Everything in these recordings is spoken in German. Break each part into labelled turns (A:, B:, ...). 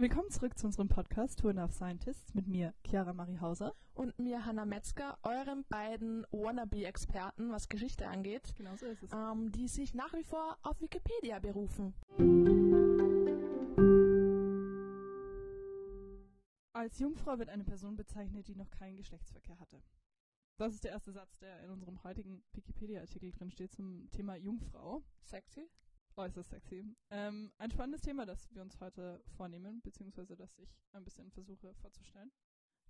A: Willkommen zurück zu unserem Podcast Tour Enough Scientists mit mir, Chiara Marie Hauser.
B: Und mir, Hannah Metzger, euren beiden Wannabe-Experten, was Geschichte angeht.
A: Genau so ist es.
B: Ähm, die sich nach wie vor auf Wikipedia berufen.
A: Als Jungfrau wird eine Person bezeichnet, die noch keinen Geschlechtsverkehr hatte. Das ist der erste Satz, der in unserem heutigen Wikipedia-Artikel drin steht zum Thema Jungfrau.
B: Sexy?
A: Äußerst sexy. Ähm, ein spannendes Thema, das wir uns heute vornehmen, beziehungsweise das ich ein bisschen versuche vorzustellen.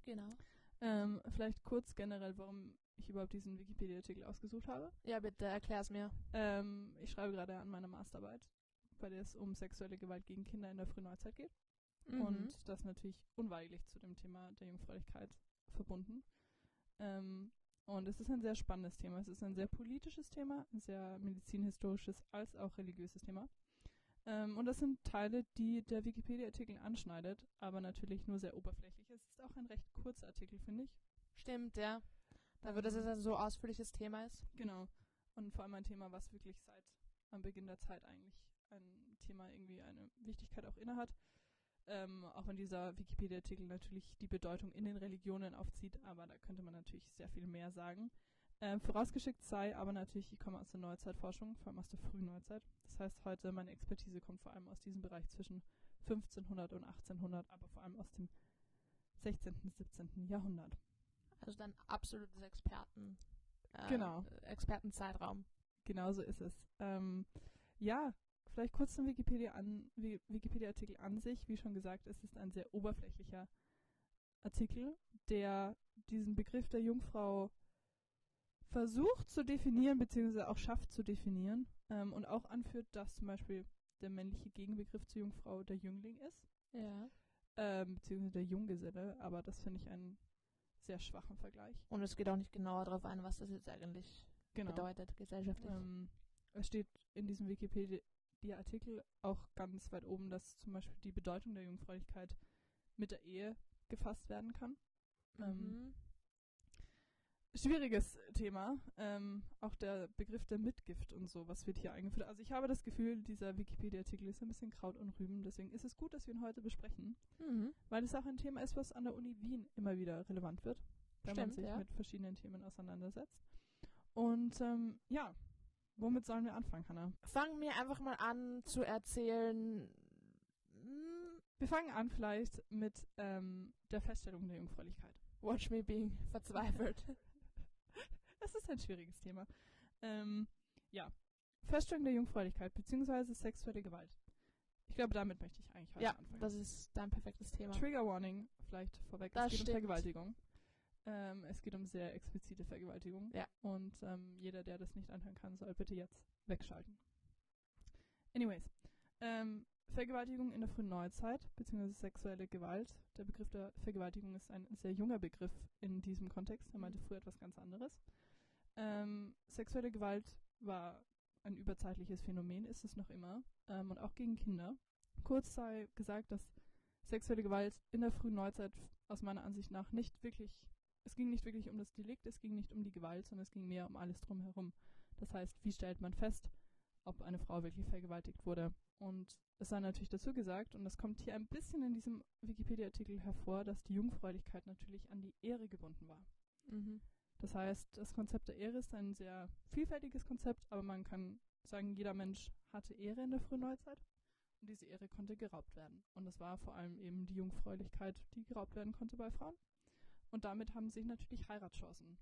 B: Genau.
A: Ähm, vielleicht kurz generell, warum ich überhaupt diesen Wikipedia-Artikel ausgesucht habe.
B: Ja, bitte erklär's mir.
A: Ähm, ich schreibe gerade an meiner Masterarbeit, bei der es um sexuelle Gewalt gegen Kinder in der Frühneuzeit geht.
B: Mhm.
A: Und das natürlich unweigerlich zu dem Thema der Jungfräulichkeit verbunden. Ähm, und es ist ein sehr spannendes Thema. Es ist ein sehr politisches Thema, ein sehr medizinhistorisches als auch religiöses Thema. Ähm, und das sind Teile, die der Wikipedia-Artikel anschneidet, aber natürlich nur sehr oberflächlich. Es ist auch ein recht kurzer Artikel, finde ich.
B: Stimmt, ja. Da wird
A: Ähm,
B: jetzt ein so ausführliches Thema ist.
A: Genau. Und vor allem ein Thema, was wirklich seit am Beginn der Zeit eigentlich ein Thema irgendwie eine Wichtigkeit auch innehat. Ähm, auch wenn dieser Wikipedia-Artikel natürlich die Bedeutung in den Religionen aufzieht, aber da könnte man natürlich sehr viel mehr sagen. Ähm, vorausgeschickt sei aber natürlich, ich komme aus der Neuzeitforschung, vor allem aus der frühen Neuzeit. Das heißt, heute meine Expertise kommt vor allem aus diesem Bereich zwischen 1500 und 1800, aber vor allem aus dem 16. und 17. Jahrhundert.
B: Also dann absolutes Experten. Äh,
A: Genau.
B: Expertenzeitraum.
A: Genauso ist es. Ähm, ja, vielleicht kurz zum Wikipedia an, Wikipedia-Artikel an sich. Wie schon gesagt, es ist ein sehr oberflächlicher Artikel, der diesen Begriff der Jungfrau versucht zu definieren, beziehungsweise auch schafft zu definieren ähm, und auch anführt, dass zum Beispiel der männliche Gegenbegriff zur Jungfrau der Jüngling ist,
B: Ja.
A: ähm, beziehungsweise der Junggeselle, aber das finde ich einen sehr schwachen Vergleich.
B: Und es geht auch nicht genauer darauf ein, was das jetzt eigentlich
A: Genau.
B: bedeutet, gesellschaftlich.
A: Ähm, es steht in diesem Wikipedia-Artikel auch ganz weit oben, dass zum Beispiel die Bedeutung der Jungfräulichkeit mit der Ehe gefasst werden kann. ähm,
B: Mhm.
A: Schwieriges Thema. Ähm, auch der Begriff der Mitgift und so, was wird hier eingeführt. Also ich habe das Gefühl, dieser Wikipedia-Artikel ist ein bisschen Kraut und Rüben. Deswegen ist es gut, dass wir ihn heute besprechen,
B: Mhm.
A: weil es auch ein Thema ist, was an der Uni Wien immer wieder relevant wird, wenn man
B: Stimmt,
A: sich
B: ja.
A: mit verschiedenen Themen auseinandersetzt. Und ähm, ja, womit sollen wir anfangen, Hannah?
B: Fangen wir einfach mal an zu erzählen. mm,
A: Wir fangen an vielleicht mit ähm, der Feststellung der Jungfräulichkeit.
B: Watch me being verzweifelt.
A: Das ist ein schwieriges Thema. Ähm, ja, Feststellung der Jungfräulichkeit bzw. sexuelle Gewalt. Ich glaube, damit möchte ich eigentlich heute
B: ja,
A: anfangen.
B: das ist dein perfektes Thema.
A: Trigger Warning vielleicht vorweg.
B: Das
A: es geht
B: stimmt.
A: um Vergewaltigung. Ähm, es geht um sehr explizite Vergewaltigung.
B: Ja.
A: Und ähm, jeder, der das nicht anhören kann, soll bitte jetzt wegschalten. Anyways, ähm, Vergewaltigung in der frühen Neuzeit, beziehungsweise sexuelle Gewalt. Der Begriff der Vergewaltigung ist ein sehr junger Begriff in diesem Kontext. Er meinte
B: Mhm.
A: früher etwas ganz anderes. Ähm, sexuelle Gewalt war ein überzeitliches Phänomen, ist es noch immer, ähm, und auch gegen Kinder. Kurz sei gesagt, dass sexuelle Gewalt in der frühen Neuzeit aus meiner Ansicht nach nicht wirklich, es ging nicht wirklich um das Delikt, es ging nicht um die Gewalt, sondern es ging mehr um alles drumherum. Das heißt, wie stellt man fest, ob eine Frau wirklich vergewaltigt wurde? Und es sei natürlich dazu gesagt, und das kommt hier ein bisschen in diesem Wikipedia-Artikel hervor, dass die Jungfräulichkeit natürlich an die Ehre gebunden war.
B: Mhm.
A: Das heißt, das Konzept der Ehre ist ein sehr vielfältiges Konzept, aber man kann sagen, jeder Mensch hatte Ehre in der frühen Neuzeit und diese Ehre konnte geraubt werden. Und das war vor allem eben die Jungfräulichkeit, die geraubt werden konnte bei Frauen. Und damit haben sich natürlich Heiratschancen.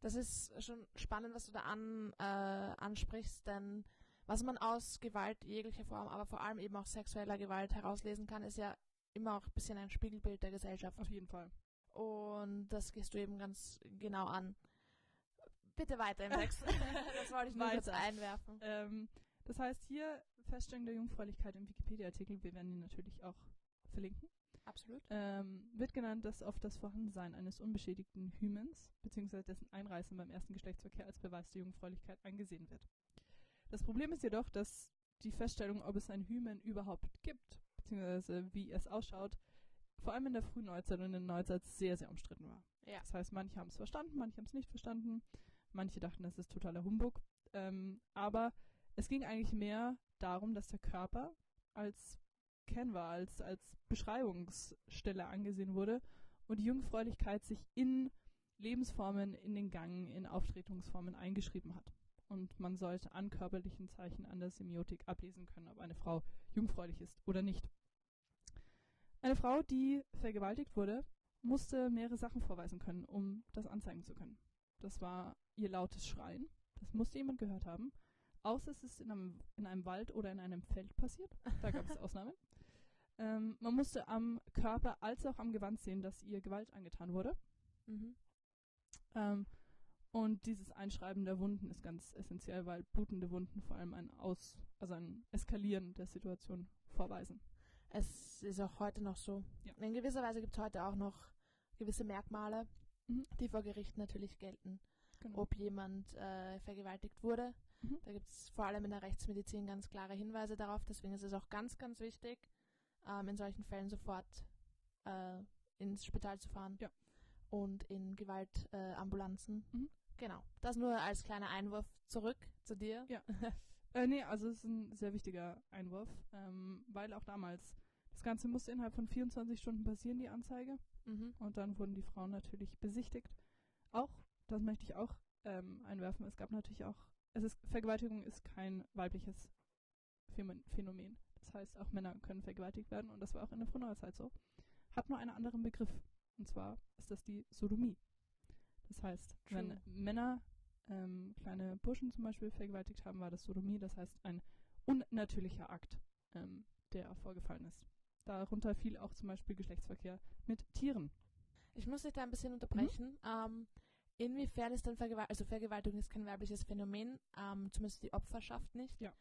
B: Das ist schon spannend, was du da an, äh, ansprichst, denn was man aus Gewalt jeglicher Form, aber vor allem eben auch sexueller Gewalt herauslesen kann, ist ja immer auch ein bisschen ein Spiegelbild der Gesellschaft.
A: Auf jeden Fall.
B: Und das gehst du eben ganz genau an. Bitte weiter im Text. das wollte ich nur kurz einwerfen.
A: Ähm, das heißt, hier Feststellung der Jungfräulichkeit im Wikipedia-Artikel, wir werden ihn natürlich auch verlinken.
B: Absolut.
A: ähm, wird genannt, dass auf das Vorhandensein eines unbeschädigten Hymens bzw. dessen Einreißen beim ersten Geschlechtsverkehr als Beweis der Jungfräulichkeit angesehen wird. Das Problem ist jedoch, dass die Feststellung, ob es ein Hymen überhaupt gibt, bzw. wie es ausschaut, vor allem in der frühen Neuzeit und in der Neuzeit sehr, sehr umstritten war.
B: Ja.
A: Das heißt, manche haben es verstanden, manche haben es nicht verstanden, manche dachten, es ist totaler Humbug. Ähm, aber es ging eigentlich mehr darum, dass der Körper als Canva, als, als Beschreibungsstelle angesehen wurde und die Jungfräulichkeit sich in Lebensformen, in den Gang, in Auftretungsformen eingeschrieben hat. Und man sollte an körperlichen Zeichen an der Semiotik ablesen können, ob eine Frau jungfräulich ist oder nicht. Eine Frau, die vergewaltigt wurde, musste mehrere Sachen vorweisen können, um das anzeigen zu können. Das war ihr lautes Schreien, das musste jemand gehört haben. Außer es ist in einem, in einem Wald oder in einem Feld passiert. Da gab es Ausnahmen. Ähm, man musste am Körper als auch am Gewand sehen, dass ihr Gewalt angetan wurde.
B: Mhm.
A: Ähm, und dieses Einschreiben der Wunden ist ganz essentiell, weil blutende Wunden vor allem ein Aus, also ein Eskalieren der Situation vorweisen.
B: Es ist auch heute noch so.
A: Ja.
B: In gewisser Weise gibt es heute auch noch gewisse Merkmale,
A: Mhm.
B: die vor Gericht natürlich gelten.
A: Genau.
B: Ob jemand äh, vergewaltigt wurde.
A: Mhm.
B: Da gibt es vor allem in der Rechtsmedizin ganz klare Hinweise darauf. Deswegen ist es auch ganz, ganz wichtig, ähm, in solchen Fällen sofort äh, ins Spital zu fahren.
A: Ja.
B: Und in Gewaltambulanzen. Äh.
A: Mhm.
B: Genau. Das nur als kleiner Einwurf zurück zu dir.
A: Ja. Äh, nee, also es ist ein sehr wichtiger Einwurf, ähm, weil auch damals das Ganze musste innerhalb von 24 Stunden passieren, die Anzeige.
B: Mhm.
A: Und dann wurden die Frauen natürlich besichtigt. Auch, das möchte ich auch ähm, einwerfen, es gab natürlich auch, es ist, Vergewaltigung ist kein weibliches Phänomen. Das heißt, auch Männer können vergewaltigt werden und das war auch in der Frühneuzeit so. Hat nur einen anderen Begriff. Und zwar ist das die Sodomie. Das heißt, wenn
B: True.
A: Männer ähm, kleine Burschen zum Beispiel vergewaltigt haben, war das Sodomie. Das heißt, ein unnatürlicher Akt, ähm, der vorgefallen ist. Darunter fiel auch zum Beispiel Geschlechtsverkehr mit Tieren.
B: Ich muss dich da ein bisschen unterbrechen. Ähm, inwiefern ist denn Vergewaltigung, also Vergewaltigung ist kein weibliches Phänomen, ähm, zumindest die Opferschaft nicht.
A: Ja.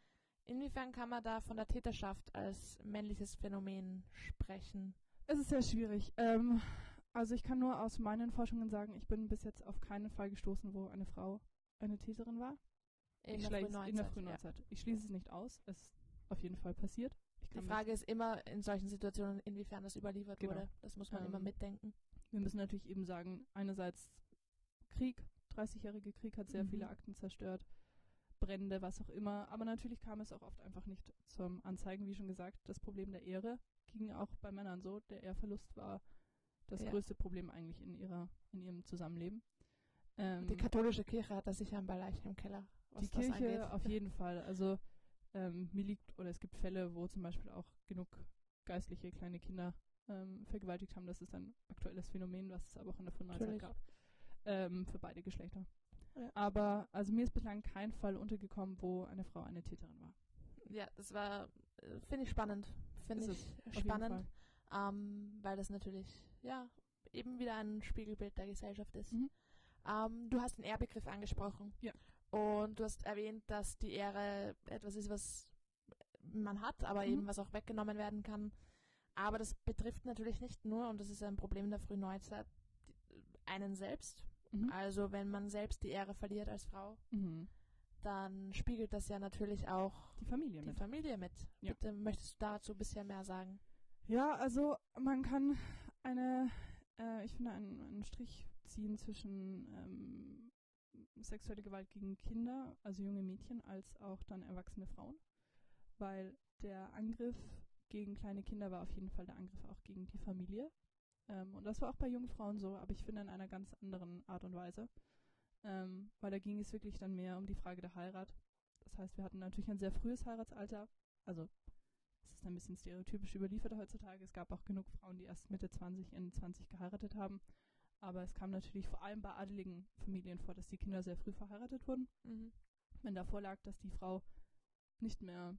B: Inwiefern kann man da von der Täterschaft als männliches Phänomen sprechen?
A: Es ist sehr schwierig. Ähm, also ich kann nur aus meinen Forschungen sagen, ich bin bis jetzt auf keinen Fall gestoßen, wo eine Frau eine Täterin war.
B: In
A: ich
B: der
A: schließe-
B: Frühneuzeit,
A: in der
B: ja.
A: Ich schließe es nicht aus. Es ist auf jeden Fall passiert.
B: Die Frage ist immer in solchen Situationen, inwiefern das überliefert
A: Genau.
B: wurde. Das muss man immer
A: Ähm,
B: mitdenken.
A: Mich, wir müssen natürlich eben sagen, einerseits Krieg, 30-jährige Krieg hat sehr
B: Mhm.
A: viele Akten zerstört, Brände, was auch immer. Aber natürlich kam es auch oft einfach nicht zum Anzeigen, wie schon gesagt. Das Problem der Ehre ging auch bei Männern so. Der Ehrverlust war das
B: Ja.
A: größte Problem eigentlich in ihrer, in ihrem Zusammenleben. Ähm,
B: Die katholische Kirche hat da sicher ein paar Leichen im Keller.
A: Die Kirche
B: angeht.
A: auf jeden Fall. Also ähm, mir liegt, oder es gibt Fälle, wo zum Beispiel auch genug geistliche kleine Kinder ähm, vergewaltigt haben. Das ist ein aktuelles Phänomen, was es aber auch in der Frühneuzeit gab. Ähm, für beide Geschlechter. Aber also mir ist bislang kein Fall untergekommen, wo eine Frau eine Täterin war.
B: Ja, das war, äh, finde ich spannend. Finde ich spannend, ähm, weil das natürlich, ja, eben wieder ein Spiegelbild der Gesellschaft ist.
A: Mhm.
B: Ähm, du hast den Ehrbegriff angesprochen.
A: Ja.
B: Und du hast erwähnt, dass die Ehre etwas ist, was man hat, aber
A: Mhm.
B: eben was auch weggenommen werden kann. Aber das betrifft natürlich nicht nur, und das ist ein Problem der frühen Neuzeit, einen selbst.
A: Mhm.
B: Also wenn man selbst die Ehre verliert als Frau,
A: Mhm.
B: dann spiegelt das ja natürlich auch
A: Die Familie
B: die
A: mit.
B: Familie mit.
A: Ja.
B: Bitte möchtest du dazu ein bisschen mehr sagen?
A: Ja, also man kann eine, äh, ich finde, einen, einen Strich ziehen zwischen ähm, sexuelle Gewalt gegen Kinder, also junge Mädchen, als auch dann erwachsene Frauen. Weil der Angriff gegen kleine Kinder war auf jeden Fall der Angriff auch gegen die Familie. Ähm, und das war auch bei jungen Frauen so, aber ich finde in einer ganz anderen Art und Weise. Ähm, weil da ging es wirklich dann mehr um die Frage der Heirat. Das heißt, wir hatten natürlich ein sehr frühes Heiratsalter. Also es ist ein bisschen stereotypisch überliefert heutzutage. Es gab auch genug Frauen, die erst Mitte 20, Ende 20 geheiratet haben. Aber es kam natürlich vor allem bei adeligen Familien vor, dass die Kinder sehr früh verheiratet wurden. Wenn davor lag, dass die Frau nicht mehr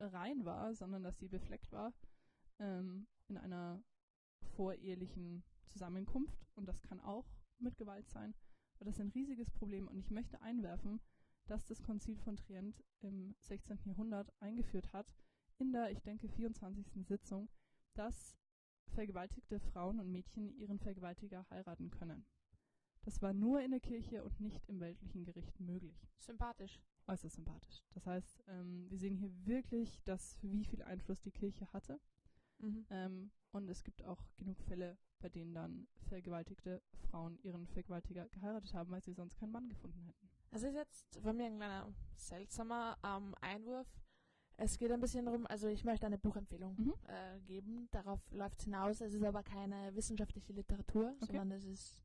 A: rein war, sondern dass sie befleckt war ähm, in einer vorehelichen Zusammenkunft. Und das kann auch mit Gewalt sein. Aber das ist ein riesiges Problem. Und ich möchte einwerfen, dass das Konzil von Trient im 16. Jahrhundert eingeführt hat, in der, ich denke, 24. Sitzung, dass vergewaltigte Frauen und Mädchen ihren Vergewaltiger heiraten können. Das war nur in der Kirche und nicht im weltlichen Gericht möglich.
B: Sympathisch.
A: Äußerst sympathisch. Das heißt, ähm, wir sehen hier wirklich, dass wie viel Einfluss die Kirche hatte. Ähm, und es gibt auch genug Fälle, bei denen dann vergewaltigte Frauen ihren Vergewaltiger geheiratet haben, weil sie sonst keinen Mann gefunden hätten.
B: Das ist jetzt von mir ein kleiner seltsamer ähm, Einwurf. Es geht ein bisschen darum, also ich möchte eine Buchempfehlung
A: Mhm.
B: äh, geben. Darauf läuft es hinaus. Es ist aber keine wissenschaftliche Literatur,
A: Okay.
B: sondern es ist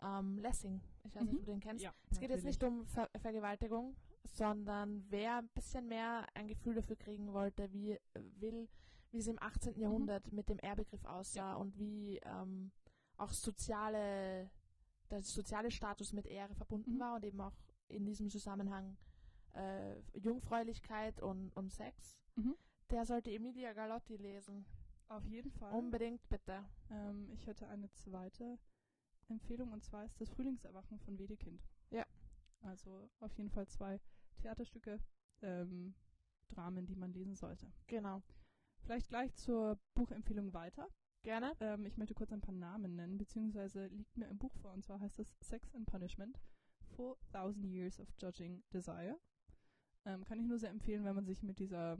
B: ähm, Lessing. Ich weiß nicht,
A: Mhm.
B: ob du den kennst.
A: Ja,
B: Es geht jetzt nicht um Ver Vergewaltigung, sondern wer ein bisschen mehr ein Gefühl dafür kriegen wollte, wie äh, will, wie es im 18.
A: Mhm.
B: Jahrhundert mit dem Ehrbegriff aussah und wie ähm, auch soziale, der soziale Status mit Ehre verbunden
A: Mhm.
B: war und eben auch in diesem Zusammenhang äh, Jungfräulichkeit und, und Sex.
A: Mhm.
B: Der sollte Emilia Galotti lesen.
A: Auf jeden Fall.
B: Unbedingt bitte.
A: Ähm, ich hätte eine zweite Empfehlung und zwar ist das Frühlingserwachen von Wedekind.
B: Ja.
A: Also auf jeden Fall zwei Theaterstücke, ähm, Dramen, die man lesen sollte.
B: Genau.
A: Vielleicht gleich zur Buchempfehlung weiter.
B: Gerne.
A: Ähm, ich möchte kurz ein paar Namen nennen, beziehungsweise liegt mir ein Buch vor und zwar heißt es Sex and Punishment: 4000 Years of Judging Desire. Ähm, kann ich nur sehr empfehlen, wenn man sich mit dieser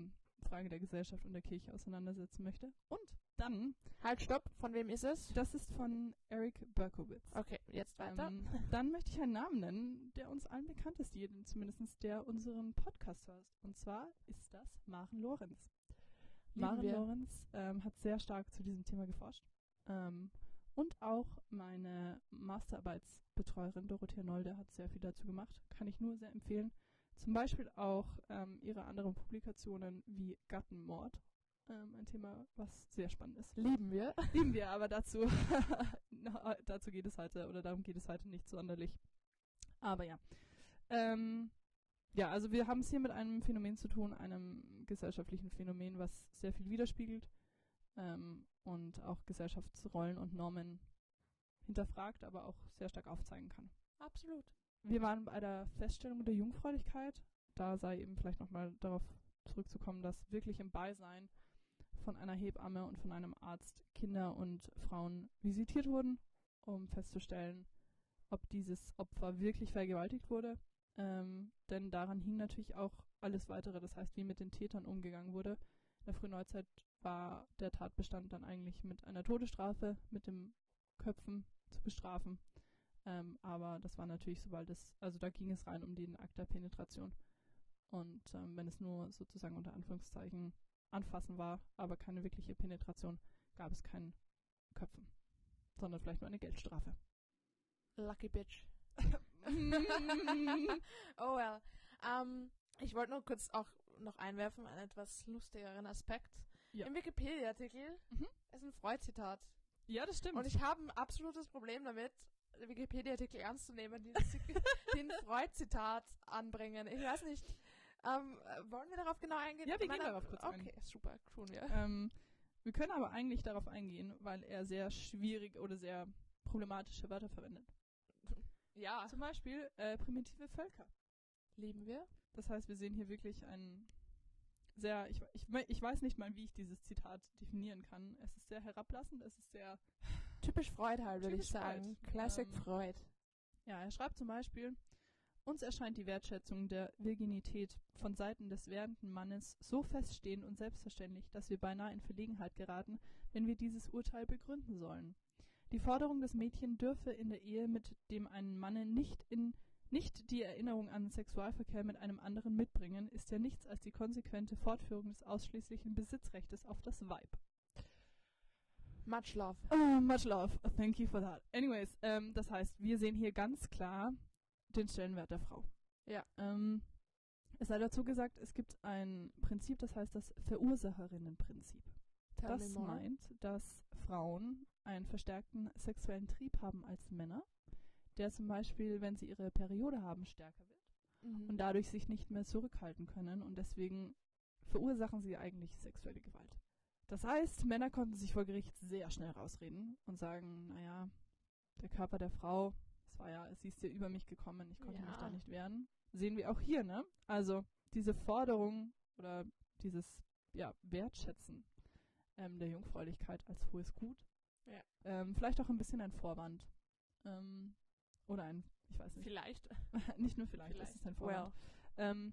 A: Frage der Gesellschaft und der Kirche auseinandersetzen möchte. Und dann,
B: Halt, stopp. Von wem ist es?
A: das ist von Eric Berkowitz.
B: Okay, jetzt weiter.
A: Ähm, dann möchte ich einen Namen nennen, der uns allen bekannt ist, jeden, zumindest der unseren Podcast hört. Und zwar ist das Maren Lorenz. Maren. Lorenz ähm, hat sehr stark zu diesem Thema geforscht. Ähm, und auch meine Masterarbeitsbetreuerin Dorothea Nolde hat sehr viel dazu gemacht. Kann ich nur sehr empfehlen. Zum Beispiel auch ähm, ihre anderen Publikationen wie Gattenmord. Ähm, ein Thema, was sehr spannend ist.
B: Lieben wir.
A: Lieben wir, aber dazu, na, dazu geht es heute, oder darum geht es heute nicht sonderlich. Aber ja. Ähm, ja, also wir haben es hier mit einem Phänomen zu tun, einem gesellschaftlichen Phänomen, was sehr viel widerspiegelt ähm, und auch Gesellschaftsrollen und Normen hinterfragt, aber auch sehr stark aufzeigen kann.
B: Absolut.
A: Wir waren bei der Feststellung der Jungfräulichkeit. Da sei eben vielleicht nochmal darauf zurückzukommen, dass wirklich im Beisein von einer Hebamme und von einem Arzt Kinder und Frauen visitiert wurden, um festzustellen, ob dieses Opfer wirklich vergewaltigt wurde. Ähm, denn daran hing natürlich auch alles weitere, das heißt, wie mit den Tätern umgegangen wurde. In der frühen Neuzeit war der Tatbestand dann eigentlich mit einer Todesstrafe, mit dem Köpfen zu bestrafen. Ähm, aber das war natürlich, sobald es, also da ging es rein um den Akt der Penetration. Und ähm, wenn es nur sozusagen unter Anführungszeichen anfassen war, aber keine wirkliche Penetration, gab es kein Köpfen, sondern vielleicht nur eine Geldstrafe.
B: Lucky bitch. oh well. Ähm, ich wollte nur kurz auch noch einwerfen, einen etwas lustigeren Aspekt.
A: Ja.
B: Im Wikipedia-Artikel
A: Mhm.
B: ist ein Freud-Zitat.
A: ja, das stimmt.
B: Und ich habe ein absolutes Problem damit, Wikipedia-Artikel ernst zu nehmen, die ein Freud-Zitat anbringen. Ich weiß nicht. Ähm, äh, wollen wir darauf genau eingehen?
A: Ja, wir
B: Ich
A: gehen
B: meine,
A: darauf kurz ein.
B: Okay, super, tun wir.
A: ähm, wir können aber eigentlich darauf eingehen, weil er sehr schwierige oder sehr problematische Wörter verwendet.
B: Ja,
A: Zum Beispiel äh, primitive Völker.
B: lieben wir.
A: Das heißt, wir sehen hier wirklich ein sehr, ich, ich, ich weiß nicht mal, wie ich dieses Zitat definieren kann. Es ist sehr herablassend, es ist sehr,
B: Typisch Freud halt, würde ich sagen.
A: Freud.
B: Classic
A: Ähm,
B: Freud.
A: ja, er schreibt zum Beispiel, uns erscheint die Wertschätzung der Virginität von Seiten des werdenden Mannes so feststehend und selbstverständlich, dass wir beinahe in Verlegenheit geraten, wenn wir dieses Urteil begründen sollen. Die Forderung des Mädchen dürfe in der Ehe mit dem einen Manne nicht in nicht die Erinnerung an Sexualverkehr mit einem anderen mitbringen, ist ja nichts als die konsequente Fortführung des ausschließlichen Besitzrechtes auf das Weib.
B: Much love.
A: Oh, much love. Thank you for that. Anyways, ähm, das heißt, wir sehen hier ganz klar den Stellenwert der Frau.
B: Ja.
A: Ähm, es sei dazu gesagt, es gibt ein Prinzip, das heißt das Verursacherinnenprinzip. Das
B: more.
A: meint, dass Frauen einen verstärkten sexuellen Trieb haben als Männer, der zum Beispiel, wenn sie ihre Periode haben, stärker wird
B: Mhm.
A: und dadurch sich nicht mehr zurückhalten können und deswegen verursachen sie eigentlich sexuelle Gewalt. Das heißt, Männer konnten sich vor Gericht sehr schnell rausreden und sagen, naja, der Körper der Frau, es war ja, sie ist ja über mich gekommen, ich konnte mich
B: Ja.
A: da nicht wehren. Sehen wir auch hier, ne? Also diese Forderung oder dieses ja, Wertschätzen ähm, der Jungfräulichkeit als hohes Gut.
B: Ja.
A: Ähm, vielleicht auch ein bisschen ein Vorwand. Ähm, oder ein, ich weiß nicht,
B: Vielleicht.
A: nicht nur vielleicht,
B: Vielleicht.
A: ist ein Vorwand.
B: Well.
A: Ähm,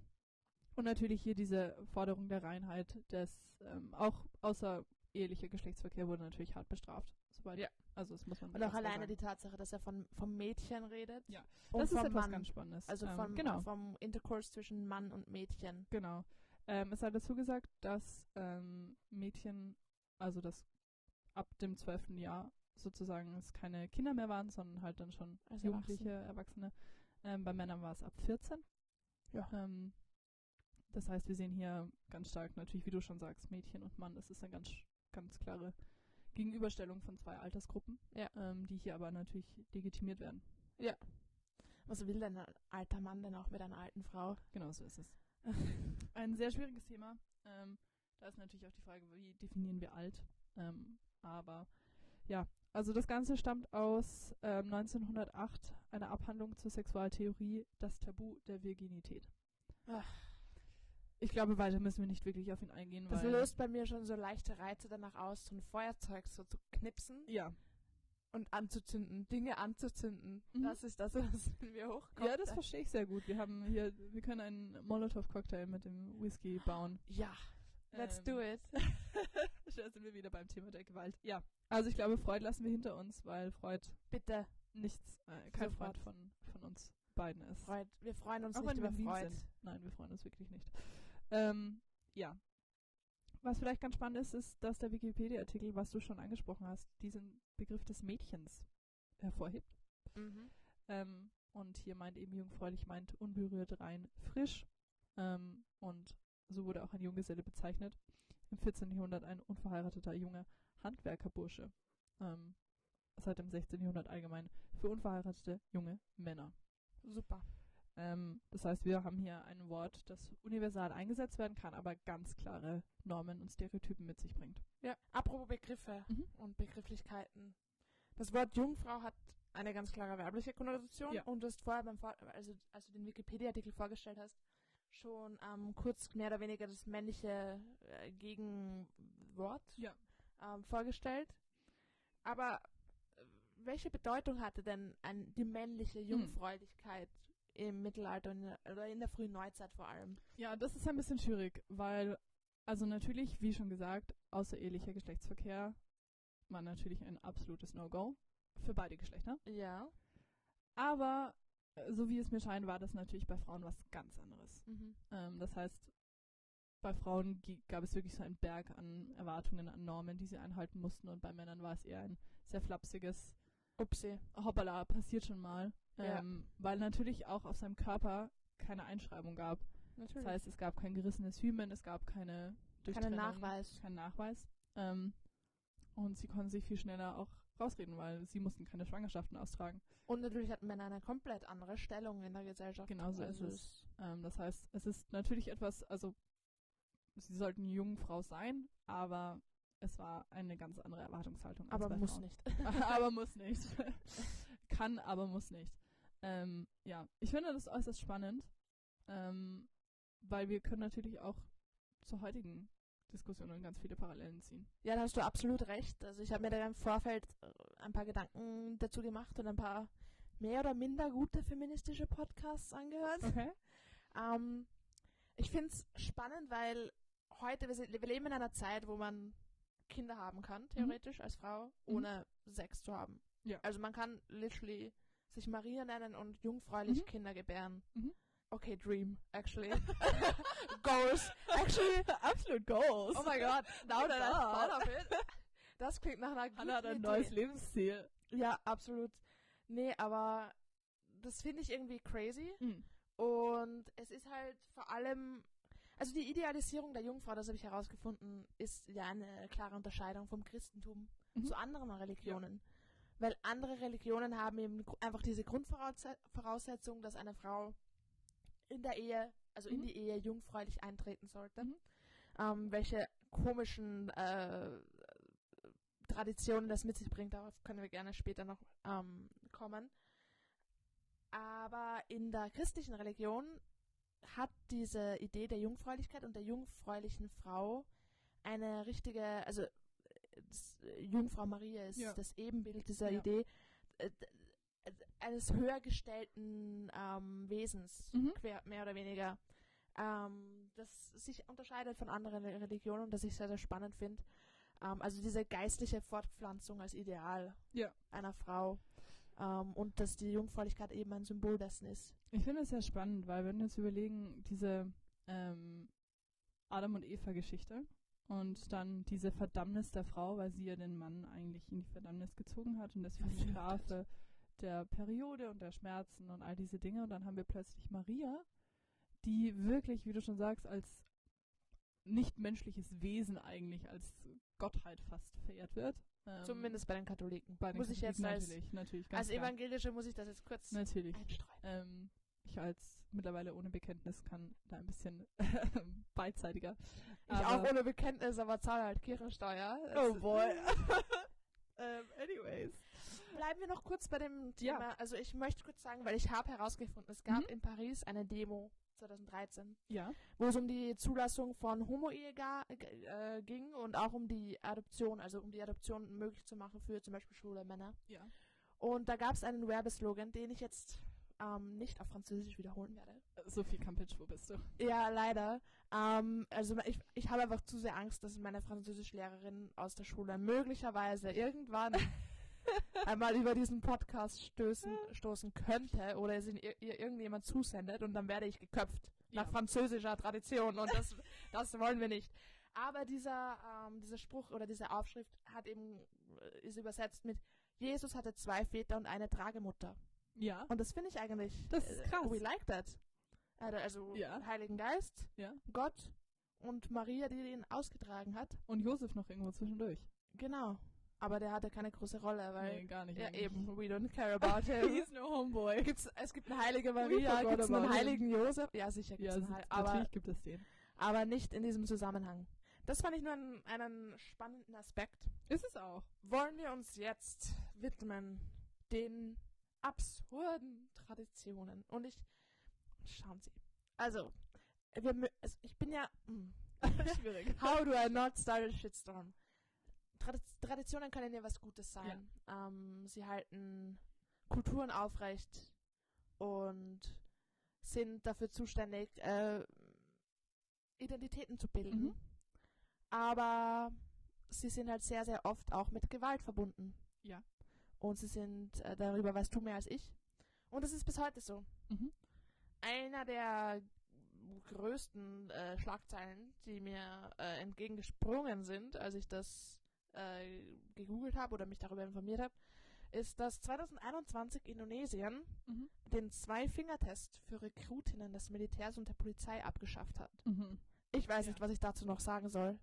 A: und natürlich hier diese Forderung der Reinheit, des ähm, auch außerehelicher Geschlechtsverkehr wurde natürlich hart bestraft. Soweit,
B: Ja.
A: Also das muss man
B: Und auch alleine
A: sagen.
B: die Tatsache, dass er von, vom Mädchen redet.
A: Ja.
B: Und
A: Das ist
B: vom
A: etwas
B: Mann.
A: ganz Spannendes.
B: Also
A: ähm,
B: vom,
A: genau,
B: vom Intercourse zwischen Mann und Mädchen.
A: genau. Ähm, es sei dazu gesagt, dass ähm, Mädchen, also dass ab dem zwölften Jahr sozusagen es keine Kinder mehr waren, sondern halt dann schon
B: Als
A: Jugendliche, Erwachsene. Ähm, bei Männern war es ab 14.
B: Ja.
A: Ähm, das heißt, wir sehen hier ganz stark natürlich, wie du schon sagst, Mädchen und Mann. Das ist eine ganz, ganz klare Gegenüberstellung von zwei Altersgruppen,
B: Ja.
A: ähm, die hier aber natürlich legitimiert werden.
B: Was will denn ein alter Mann denn auch mit einer alten Frau?
A: Genau so ist es. Ein sehr schwieriges Thema. Ähm, da ist natürlich auch die Frage, wie definieren wir alt? Ähm, aber ja, also das Ganze stammt aus ähm, 1908, einer Abhandlung zur Sexualtheorie, das Tabu der Virginität.
B: Ach.
A: Ich glaube, weiter müssen wir nicht wirklich auf ihn eingehen,
B: Das löst bei mir schon so leichte Reize danach aus, so ein Feuerzeug so zu knipsen
A: ja,
B: und anzuzünden, Dinge anzuzünden.
A: Mhm.
B: Das ist das, was in mir hochkommt.
A: ja, das verstehe ich sehr gut. Wir haben hier, wir können einen Molotow-Cocktail mit dem Whisky bauen.
B: Ja, let's
A: Ähm,
B: do it.
A: Da sind wir wieder beim Thema der Gewalt. Ja, also ich glaube, Freud lassen wir hinter uns, weil Freud
B: Bitte,
A: nichts, äh, kein
B: Sofort.
A: Freund von, von uns beiden ist.
B: Freud. Wir freuen uns
A: Auch
B: nicht
A: wenn
B: über
A: lieb
B: Freud.
A: sind. Nein, wir freuen uns wirklich nicht. Ähm, ja. Was vielleicht ganz spannend ist, ist, dass der Wikipedia-Artikel, was du schon angesprochen hast, diesen Begriff des Mädchens hervorhebt.
B: Mhm.
A: Ähm, und hier meint eben jungfräulich, meint unberührt, rein, frisch. Ähm, und so wurde auch ein Junggeselle bezeichnet. Im 14. Jahrhundert ein unverheirateter junger Handwerkerbursche. Ähm, seit dem 16. Jahrhundert allgemein für unverheiratete junge Männer.
B: Super.
A: Ähm, das heißt, wir haben hier ein Wort, das universal eingesetzt werden kann, aber ganz klare Normen und Stereotypen mit sich bringt.
B: Ja. Apropos Begriffe
A: Mhm.
B: und Begrifflichkeiten. Das Wort Jungfrau hat eine ganz klare werbliche Konnotation
A: Ja.
B: und du hast vorher beim Vor also als du den Wikipedia-Artikel vorgestellt hast, schon ähm, kurz mehr oder weniger das männliche äh, Gegenwort
A: Ja.
B: ähm, vorgestellt. Aber äh, welche Bedeutung hatte denn ein, die männliche
A: Hm.
B: Jungfräulichkeit im Mittelalter in der, oder in der frühen Neuzeit vor allem?
A: Ja, das ist ein bisschen schwierig, weil, also natürlich, wie schon gesagt, außerehelicher Geschlechtsverkehr war natürlich ein absolutes No-Go für beide Geschlechter.
B: Ja.
A: Aber, so wie es mir scheint, war das natürlich bei Frauen was ganz anderes.
B: Mhm.
A: Ähm, das heißt, bei Frauen gab es wirklich so einen Berg an Erwartungen, an Normen, die sie einhalten mussten und bei Männern war es eher ein sehr flapsiges
B: Upsi.
A: hoppala, passiert schon mal.
B: Ja.
A: Ähm, weil natürlich auch auf seinem Körper keine Einschreibung gab.
B: Natürlich.
A: Das heißt, es gab kein gerissenes Hymen, es gab keine Durchtrennung,
B: Nachweis.
A: Kein Nachweis. Ähm, und sie konnten sich viel schneller auch rausreden, weil sie mussten keine Schwangerschaften austragen.
B: Und natürlich hatten Männer eine komplett andere Stellung in der Gesellschaft.
A: Genau so
B: also
A: ist es. Ähm, das heißt, es ist natürlich etwas, also sie sollten eine Jungfrau sein, aber es war eine ganz andere Erwartungshaltung.
B: Aber muss
A: Frauen.
B: nicht.
A: aber muss nicht. Kann, aber muss nicht. Ähm, ja, ich finde das äußerst spannend, ähm, weil wir können natürlich auch zur heutigen Diskussion ganz viele Parallelen ziehen.
B: Ja, da hast du absolut recht. Also ich habe mir da im Vorfeld äh, ein paar Gedanken dazu gemacht und ein paar mehr oder minder gute feministische Podcasts angehört.
A: Okay.
B: Ähm, ich finde es spannend, weil heute, wir, sind, wir leben in einer Zeit, wo man Kinder haben kann, theoretisch als Frau,
A: Mhm.
B: ohne Sex zu haben.
A: Ja.
B: Also man kann literally sich Maria nennen und jungfräulich
A: Mhm.
B: Kinder gebären.
A: Mhm.
B: Okay, dream, actually. Goals. Actually,
A: Absolut Goals.
B: oh my god, now that I thought of it. Das klingt nach einer guten
A: Hannah hat ein
B: Idee.
A: neues Lebensziel.
B: Ja, absolut. Nee, aber das finde ich irgendwie crazy.
A: Mhm.
B: Und es ist halt vor allem, also die Idealisierung der Jungfrau, das habe ich herausgefunden, ist ja eine klare Unterscheidung vom Christentum
A: Mhm.
B: zu anderen Religionen. Weil andere Religionen haben eben einfach diese Grundvoraussetzung, dass eine Frau in der Ehe, also in
A: Mhm.
B: die Ehe jungfräulich eintreten sollte.
A: Mhm.
B: Ähm, welche komischen äh, Traditionen das mit sich bringt, darauf können wir gerne später noch ähm, kommen. Aber in der christlichen Religion hat diese Idee der Jungfräulichkeit und der jungfräulichen Frau eine richtige, also äh, äh, Jungfrau Maria ist
A: Ja.
B: das Ebenbild dieser
A: Ja.
B: Idee äh, eines höher gestellten ähm, Wesens,
A: Mhm.
B: quer, mehr oder weniger, ähm, das sich unterscheidet von anderen Religionen und das ich sehr, sehr spannend finde. Ähm, also diese geistliche Fortpflanzung als Ideal
A: Ja.
B: einer Frau ähm, und dass die Jungfräulichkeit eben ein Symbol dessen ist.
A: Ich finde es sehr spannend, weil wenn wir uns überlegen, diese, ähm, Adam und Eva Geschichte. Und dann diese Verdammnis der Frau, weil sie ja den Mann eigentlich in die Verdammnis gezogen hat und das für die Strafe der Periode und der Schmerzen und all diese Dinge. Und dann haben wir plötzlich Maria, die wirklich, wie du schon sagst, als nichtmenschliches Wesen eigentlich, als Gottheit fast verehrt wird. Ähm,
B: Zumindest bei den Katholiken.
A: bei den
B: muss ich jetzt
A: Katholiken
B: als,
A: natürlich, natürlich,
B: als. Evangelische muss ich das jetzt kurz
A: Natürlich.
B: einstreuen.
A: Ähm, ich als mittlerweile ohne Bekenntnis kann da ein bisschen beidseitiger.
B: Ich
A: Aber-
B: auch ohne Bekenntnis, aber zahle halt Kirchensteuer.
A: Oh boy. ähm, anyways.
B: Bleiben wir noch kurz bei dem
A: Ja.
B: Thema. Also ich möchte kurz sagen, weil ich habe herausgefunden, es gab
A: Mhm.
B: in Paris eine Demo 2013,
A: Ja.
B: wo es um die Zulassung von Homo-Ehe äh, ging und auch um die Adoption, also um die Adoption möglich zu machen für zum Beispiel schwule Männer.
A: Ja.
B: Und da gab es einen Werbeslogan, den ich jetzt ähm, nicht auf Französisch wiederholen werde.
A: Sophie Kampitsch, wo bist du?
B: Ja, leider. Ähm, also ich, ich habe einfach zu sehr Angst, dass meine Französischlehrerin aus der Schule möglicherweise irgendwann einmal über diesen Podcast stößen, stoßen könnte oder es in ihr, ihr irgendjemand zusendet und dann werde ich geköpft nach
A: Ja.
B: französischer Tradition und das, das wollen wir nicht. Aber dieser, ähm, dieser Spruch oder diese Aufschrift hat eben, äh, ist übersetzt mit Jesus hatte zwei Väter und eine Tragemutter.
A: Ja.
B: Und das finde ich eigentlich.
A: Das ist
B: äh,
A: krass.
B: We like that. Also, also
A: Ja.
B: Heiligen Geist,
A: Ja.
B: Gott und Maria, die ihn ausgetragen hat.
A: Und Josef noch irgendwo zwischendurch.
B: Genau. Aber der hatte keine große Rolle, weil.
A: nee, gar nicht.
B: ja,
A: eigentlich.
B: eben. We don't care about him.
A: He's no homeboy.
B: Gibt's, es gibt eine heilige Maria,
A: forgot
B: gibt es einen
A: about him.
B: heiligen Josef? Ja, sicher gibt's
A: Ja,
B: einen
A: s-
B: Heil aber,
A: natürlich gibt es den.
B: aber nicht in diesem Zusammenhang. Das fand ich nur einen, einen spannenden Aspekt.
A: Ist es auch.
B: Wollen wir uns jetzt widmen den absurden Traditionen. Und ich. Schauen Sie. Also, wir, also ich bin ja. mm.
A: Schwierig.
B: How do I not start a shitstorm? Tradi Traditionen können ja was Gutes sein. Ähm, sie halten Kulturen aufrecht und sind dafür zuständig, äh, Identitäten zu bilden.
A: Mhm.
B: Aber sie sind halt sehr, sehr oft auch mit Gewalt verbunden.
A: Ja.
B: Und sie sind, äh, darüber weißt du mehr als ich. Und das ist bis heute so.
A: Mhm.
B: Einer der größten äh, Schlagzeilen, die mir äh, entgegengesprungen sind, als ich das äh, gegoogelt habe oder mich darüber informiert habe, ist, dass 2021 Indonesien
A: Mhm.
B: den Zwei-Finger-Test für Rekrutinnen des Militärs und der Polizei abgeschafft hat.
A: Mhm.
B: Ich weiß
A: Ja.
B: nicht, was ich dazu noch sagen soll.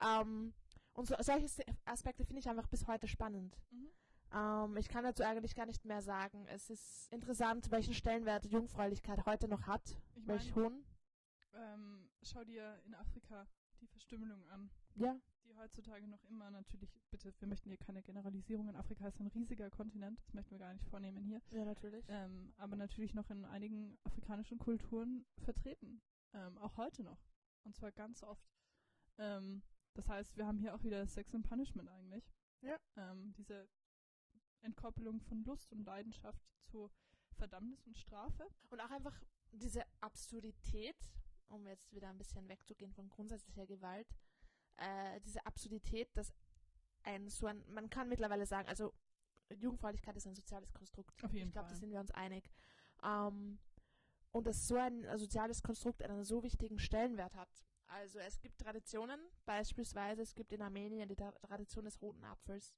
B: Ähm, und so, solche Aspekte finde ich einfach bis heute spannend.
A: Mhm.
B: Ähm, ich kann dazu eigentlich gar nicht mehr sagen. Es ist interessant, welchen Stellenwert Jungfräulichkeit heute noch hat.
A: Ich
B: Welch hohen.
A: Ähm, schau dir in Afrika die Verstümmelung an,
B: Ja.
A: Die heutzutage noch immer natürlich, bitte, wir möchten hier keine Generalisierungen. Afrika ist ein riesiger Kontinent, das möchten wir gar nicht vornehmen hier.
B: Ja, natürlich.
A: ähm, aber natürlich noch in einigen afrikanischen Kulturen vertreten. Ähm, auch heute noch. Und zwar ganz oft. Ähm, das heißt, wir haben hier auch wieder Sex and Punishment eigentlich.
B: Ja.
A: Ähm, diese Entkoppelung von Lust und Leidenschaft zu Verdammnis und Strafe.
B: Und auch einfach diese Absurdität, um jetzt wieder ein bisschen wegzugehen von grundsätzlicher Gewalt, äh, diese Absurdität, dass ein so ein, man kann mittlerweile sagen, also Jugendfreundlichkeit ist ein soziales Konstrukt.
A: Auf jeden
B: ich glaube, da sind wir uns einig. Ähm, und dass so ein soziales Konstrukt einen so wichtigen Stellenwert hat. Also es gibt Traditionen, beispielsweise es gibt in Armenien die Tra- Tradition des roten Apfels,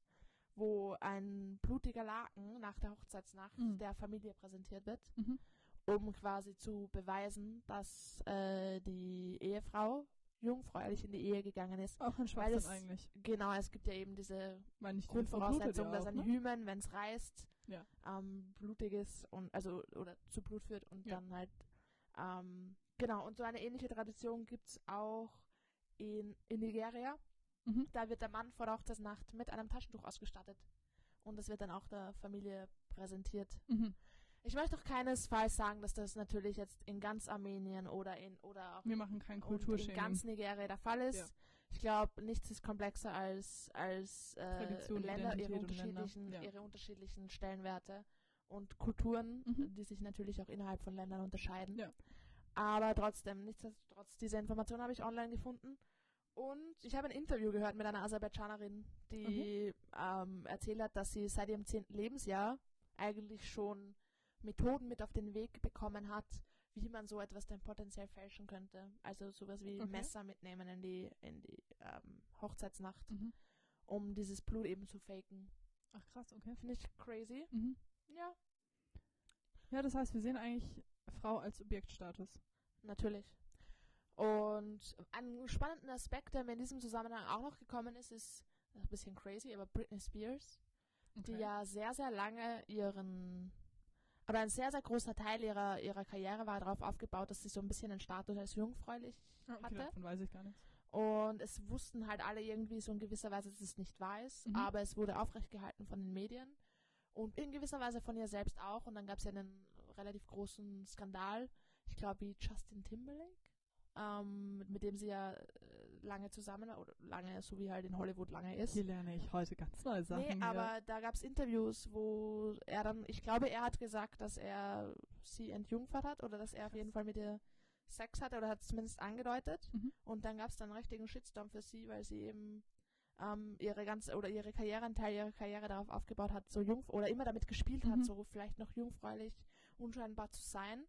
B: wo ein blutiger Laken nach der Hochzeitsnacht
A: Mhm.
B: der Familie präsentiert wird
A: Mhm.
B: um quasi zu beweisen, dass äh, die Ehefrau jungfräulich in die Ehe gegangen ist.
A: Auch ein Schwachsinn
B: es
A: eigentlich.
B: Genau, es gibt ja eben diese Grundvoraussetzung, dass ein
A: ne?
B: Hymen, wenn es reißt,
A: Ja.
B: ähm, blutig ist und also oder zu Blut führt und
A: Ja.
B: dann halt ähm, genau und so eine ähnliche Tradition gibt's auch in, in Nigeria.
A: Mhm.
B: Da wird der Mann vor der Hochzeitsnacht mit einem Taschentuch ausgestattet und das wird dann auch der Familie präsentiert.
A: Mhm.
B: Ich möchte doch keinesfalls sagen, dass das natürlich jetzt in ganz Armenien oder in oder auch
A: Wir machen kein
B: in ganz Nigeria der Fall ist.
A: Ja.
B: Ich glaube, nichts ist komplexer als als äh,
A: Tradition,
B: Länder ihre
A: und Länder,
B: unterschiedlichen
A: ja.
B: ihre unterschiedlichen Stellenwerte und Kulturen,
A: Mhm.
B: die sich natürlich auch innerhalb von Ländern unterscheiden.
A: Ja.
B: Aber trotzdem, nichtsdestotrotz, diese Information habe ich online gefunden. Und ich habe ein Interview gehört mit einer Aserbaidschanerin, die
A: Mhm.
B: ähm, erzählt hat, dass sie seit ihrem zehnten Lebensjahr eigentlich schon Methoden mit auf den Weg bekommen hat, wie man so etwas denn potenziell fälschen könnte. Also sowas wie
A: Okay.
B: Messer mitnehmen in die, in die ähm, Hochzeitsnacht,
A: Mhm.
B: um dieses Blut eben zu faken.
A: Ach krass, okay.
B: Finde ich crazy.
A: Mhm.
B: Ja,
A: Ja, das heißt, wir sehen eigentlich Frau als Objektstatus.
B: natürlich. Und ein spannender Aspekt, der mir in diesem Zusammenhang auch noch gekommen ist, ist ein bisschen crazy, aber Britney Spears, die ja sehr, sehr lange ihren, oder ein sehr, sehr großer Teil ihrer, ihrer Karriere war darauf aufgebaut, dass sie so ein bisschen den Status als jungfräulich
A: Ah, okay,
B: hatte.
A: davon weiß ich gar nichts.
B: Und es wussten halt alle irgendwie so in gewisser Weise, dass es nicht wahr ist,
A: Mhm.
B: aber es wurde aufrechtgehalten von den Medien und in gewisser Weise von ihr selbst auch. Und dann gab es ja einen relativ großen Skandal, ich glaube wie Justin Timberlake, ähm, mit, mit dem sie ja äh, lange zusammen oder lange, so wie halt in Hollywood lange ist.
A: Hier lerne ich heute ganz neue Sachen.
B: Nee, aber da gab es Interviews, wo er dann, ich glaube, er hat gesagt, dass er sie entjungfert hat oder dass er auf jeden Fall mit ihr Sex hatte oder hat es zumindest angedeutet.
A: Mhm.
B: Und dann gab es dann einen richtigen Shitstorm für sie, weil sie eben ähm, ihre ganze oder ihre Karriere, einen Teil ihrer Karriere darauf aufgebaut hat, so jung oder immer damit gespielt hat,
A: Mhm.
B: so vielleicht noch jungfräulich, unscheinbar zu sein.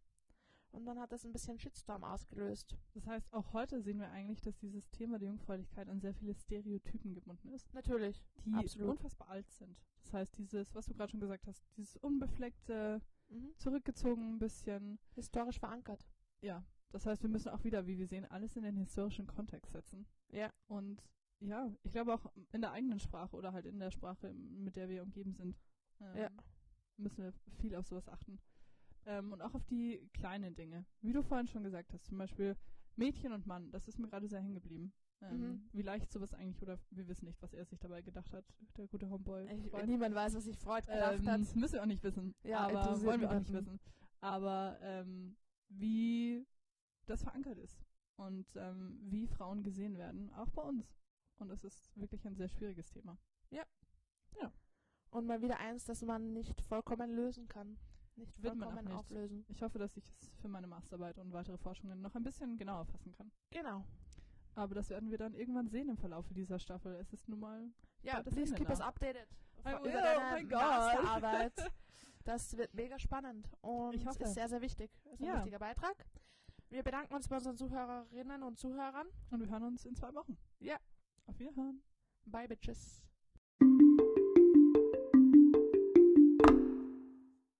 B: Und dann hat das ein bisschen Shitstorm ausgelöst.
A: Das heißt, auch heute sehen wir eigentlich, dass dieses Thema der Jungfräulichkeit an sehr viele Stereotypen gebunden ist,
B: Natürlich.
A: die
B: Absolut.
A: unfassbar alt sind. Das heißt, dieses, was du gerade schon gesagt hast, dieses unbefleckte,
B: Mhm.
A: zurückgezogen ein bisschen,
B: Historisch verankert.
A: ja. Das heißt, wir müssen auch wieder, wie wir sehen, alles in den historischen Kontext setzen.
B: Ja.
A: Und ja, ich glaube auch in der eigenen Sprache oder halt in der Sprache, mit der wir umgeben sind, ähm,
B: Ja.
A: müssen wir viel auf sowas achten. Ähm, und auch auf die kleinen Dinge. Wie du vorhin schon gesagt hast, zum Beispiel Mädchen und Mann, das ist mir gerade sehr hängen geblieben. Ähm,
B: Mhm.
A: Wie leicht sowas eigentlich, oder wir wissen nicht, was er sich dabei gedacht hat, der gute Homeboy.
B: Ich, niemand weiß, was sich Freud gedacht
A: Ähm,
B: hat.
A: das müssen wir auch nicht wissen.
B: Ja,
A: aber wollen wir auch nicht wissen. Aber ähm, wie das verankert ist und ähm, wie Frauen gesehen werden, auch bei uns. Und das ist wirklich ein sehr schwieriges Thema.
B: Und mal wieder eins, das man nicht vollkommen lösen kann. Nicht
A: Wird man auch nicht.
B: auflösen.
A: Ich hoffe, dass ich es für meine Masterarbeit und weitere Forschungen noch ein bisschen genauer fassen kann.
B: Genau.
A: Aber das werden wir dann irgendwann sehen im Verlauf dieser Staffel. Es ist nun mal.
B: Ja,
A: das
B: please keep us updated.
A: I
B: Über
A: will,
B: deine
A: oh my God.
B: Masterarbeit. Das wird mega spannend und
A: Ich hoffe.
B: ist sehr, sehr wichtig. Ist ein
A: Ja.
B: wichtiger Beitrag. Wir bedanken uns bei unseren Zuhörerinnen und Zuhörern.
A: Und wir hören uns in zwei Wochen.
B: Ja.
A: Auf Wiederhören.
B: Bye, Bitches.